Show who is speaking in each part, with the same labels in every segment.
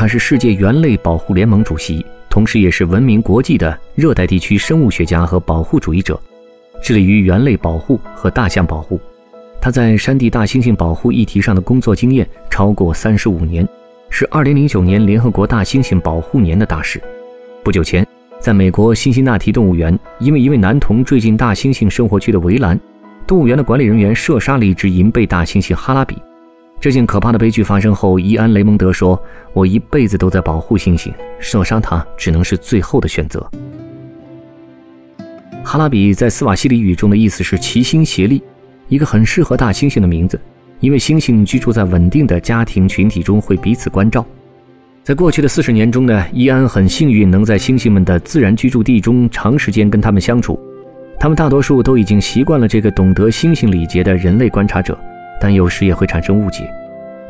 Speaker 1: 他是世界猿类保护联盟主席，同时也是闻名国际的热带地区生物学家和保护主义者，致力于猿类保护和大象保护。他在山地大猩猩保护议题上的工作经验超过三十五年，是二零零九年联合国大猩猩保护年的大使。不久前。在美国辛辛那提动物园，因为一位男童坠进大猩猩生活区的围栏，动物园的管理人员射杀了一只银背大猩猩哈拉比。这件可怕的悲剧发生后，伊安·雷蒙德说：“我一辈子都在保护猩猩，射杀它只能是最后的选择。”哈拉比在斯瓦西里语中的意思是齐心协力，一个很适合大猩猩的名字，因为猩猩居住在稳定的家庭群体中，会彼此关照。在过去的四十年中呢，伊安很幸运能在猩猩们的自然居住地中长时间跟他们相处。他们大多数都已经习惯了这个懂得猩猩礼节的人类观察者，但有时也会产生误解。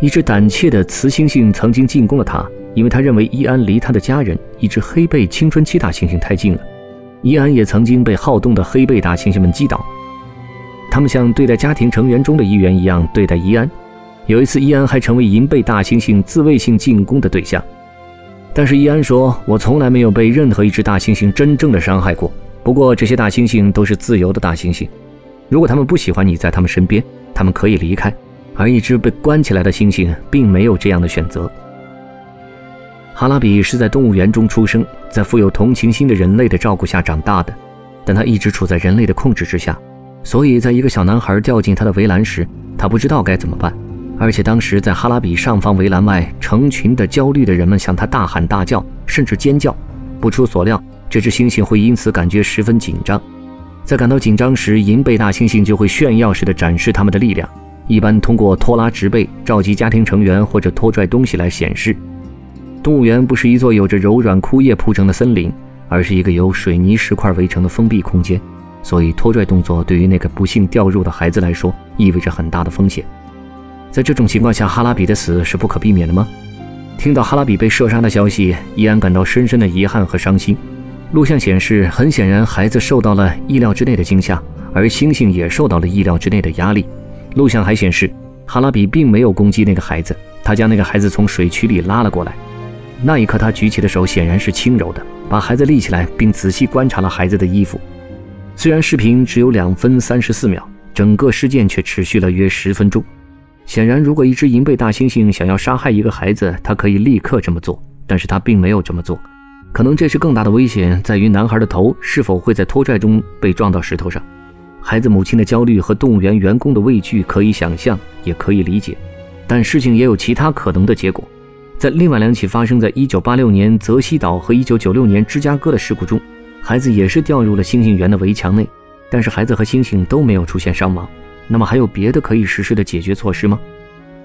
Speaker 1: 一只胆怯的雌猩猩曾经进攻了他，因为他认为伊安离他的家人一只黑背青春期大猩猩太近了。伊安也曾经被好动的黑背大猩猩们击倒，他们像对待家庭成员中的一员一样对待伊安。有一次，伊安还成为银背大猩猩自卫性进攻的对象。但是伊安说：“我从来没有被任何一只大猩猩真正的伤害过。不过这些大猩猩都是自由的大猩猩，如果他们不喜欢你在他们身边，他们可以离开。而一只被关起来的猩猩并没有这样的选择。”哈拉比是在动物园中出生，在富有同情心的人类的照顾下长大的，但他一直处在人类的控制之下，所以在一个小男孩掉进他的围栏时，他不知道该怎么办。而且当时在哈拉比上方围栏外，成群的焦虑的人们向他大喊大叫，甚至尖叫。不出所料，这只猩猩会因此感觉十分紧张。在感到紧张时，银背大猩猩就会炫耀似的展示他们的力量，一般通过拖拉植被、召集家庭成员或者拖拽东西来显示。动物园不是一座有着柔软枯叶铺成的森林，而是一个由水泥石块围成的封闭空间，所以拖拽动作对于那个不幸掉入的孩子来说，意味着很大的风险。在这种情况下，哈拉比的死是不可避免的吗？听到哈拉比被射杀的消息，伊安感到深深的遗憾和伤心。录像显示，很显然孩子受到了意料之内的惊吓，而猩猩也受到了意料之内的压力。录像还显示，哈拉比并没有攻击那个孩子，他将那个孩子从水渠里拉了过来。那一刻，他举起的手显然是轻柔的，把孩子立起来，并仔细观察了孩子的衣服。虽然视频只有两分三十四秒，整个事件却持续了约十分钟。显然，如果一只银背大猩猩想要杀害一个孩子，它可以立刻这么做，但是它并没有这么做。可能这是更大的危险，在于男孩的头是否会在拖拽中被撞到石头上。孩子母亲的焦虑和动物园员工的畏惧可以想象，也可以理解。但事情也有其他可能的结果。在另外两起发生在1986年泽西岛和1996年芝加哥的事故中，孩子也是掉入了猩猩园的围墙内，但是孩子和猩猩都没有出现伤亡。那么还有别的可以实施的解决措施吗？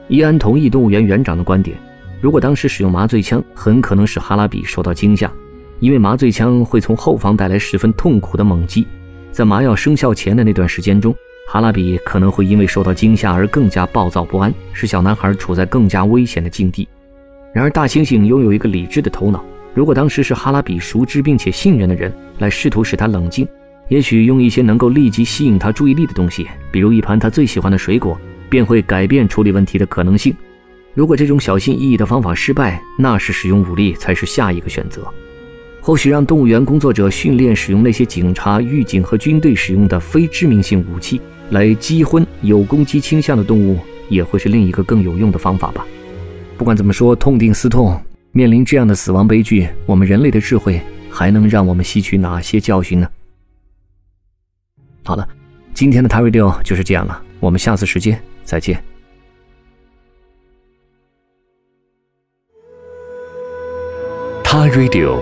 Speaker 1: 伊安同意动物园园长的观点，如果当时使用麻醉枪，很可能使哈拉比受到惊吓，因为麻醉枪会从后方带来十分痛苦的猛击，在麻药生效前的那段时间中，哈拉比可能会因为受到惊吓而更加暴躁不安，使小男孩处在更加危险的境地。然而，大猩猩拥有一个理智的头脑，如果当时是哈拉比熟知并且信任的人来试图使他冷静。也许用一些能够立即吸引他注意力的东西，比如一盘他最喜欢的水果，便会改变处理问题的可能性。如果这种小心翼翼的方法失败，那是使用武力才是下一个选择。或许让动物园工作者训练使用那些警察、狱警和军队使用的非致命性武器来击昏有攻击倾向的动物，也会是另一个更有用的方法吧。不管怎么说，痛定思痛，面临这样的死亡悲剧，我们人类的智慧还能让我们吸取哪些教训呢？好了，今天的 t a Radio 就是这样了，我们下次时间再见。
Speaker 2: 他 Radio，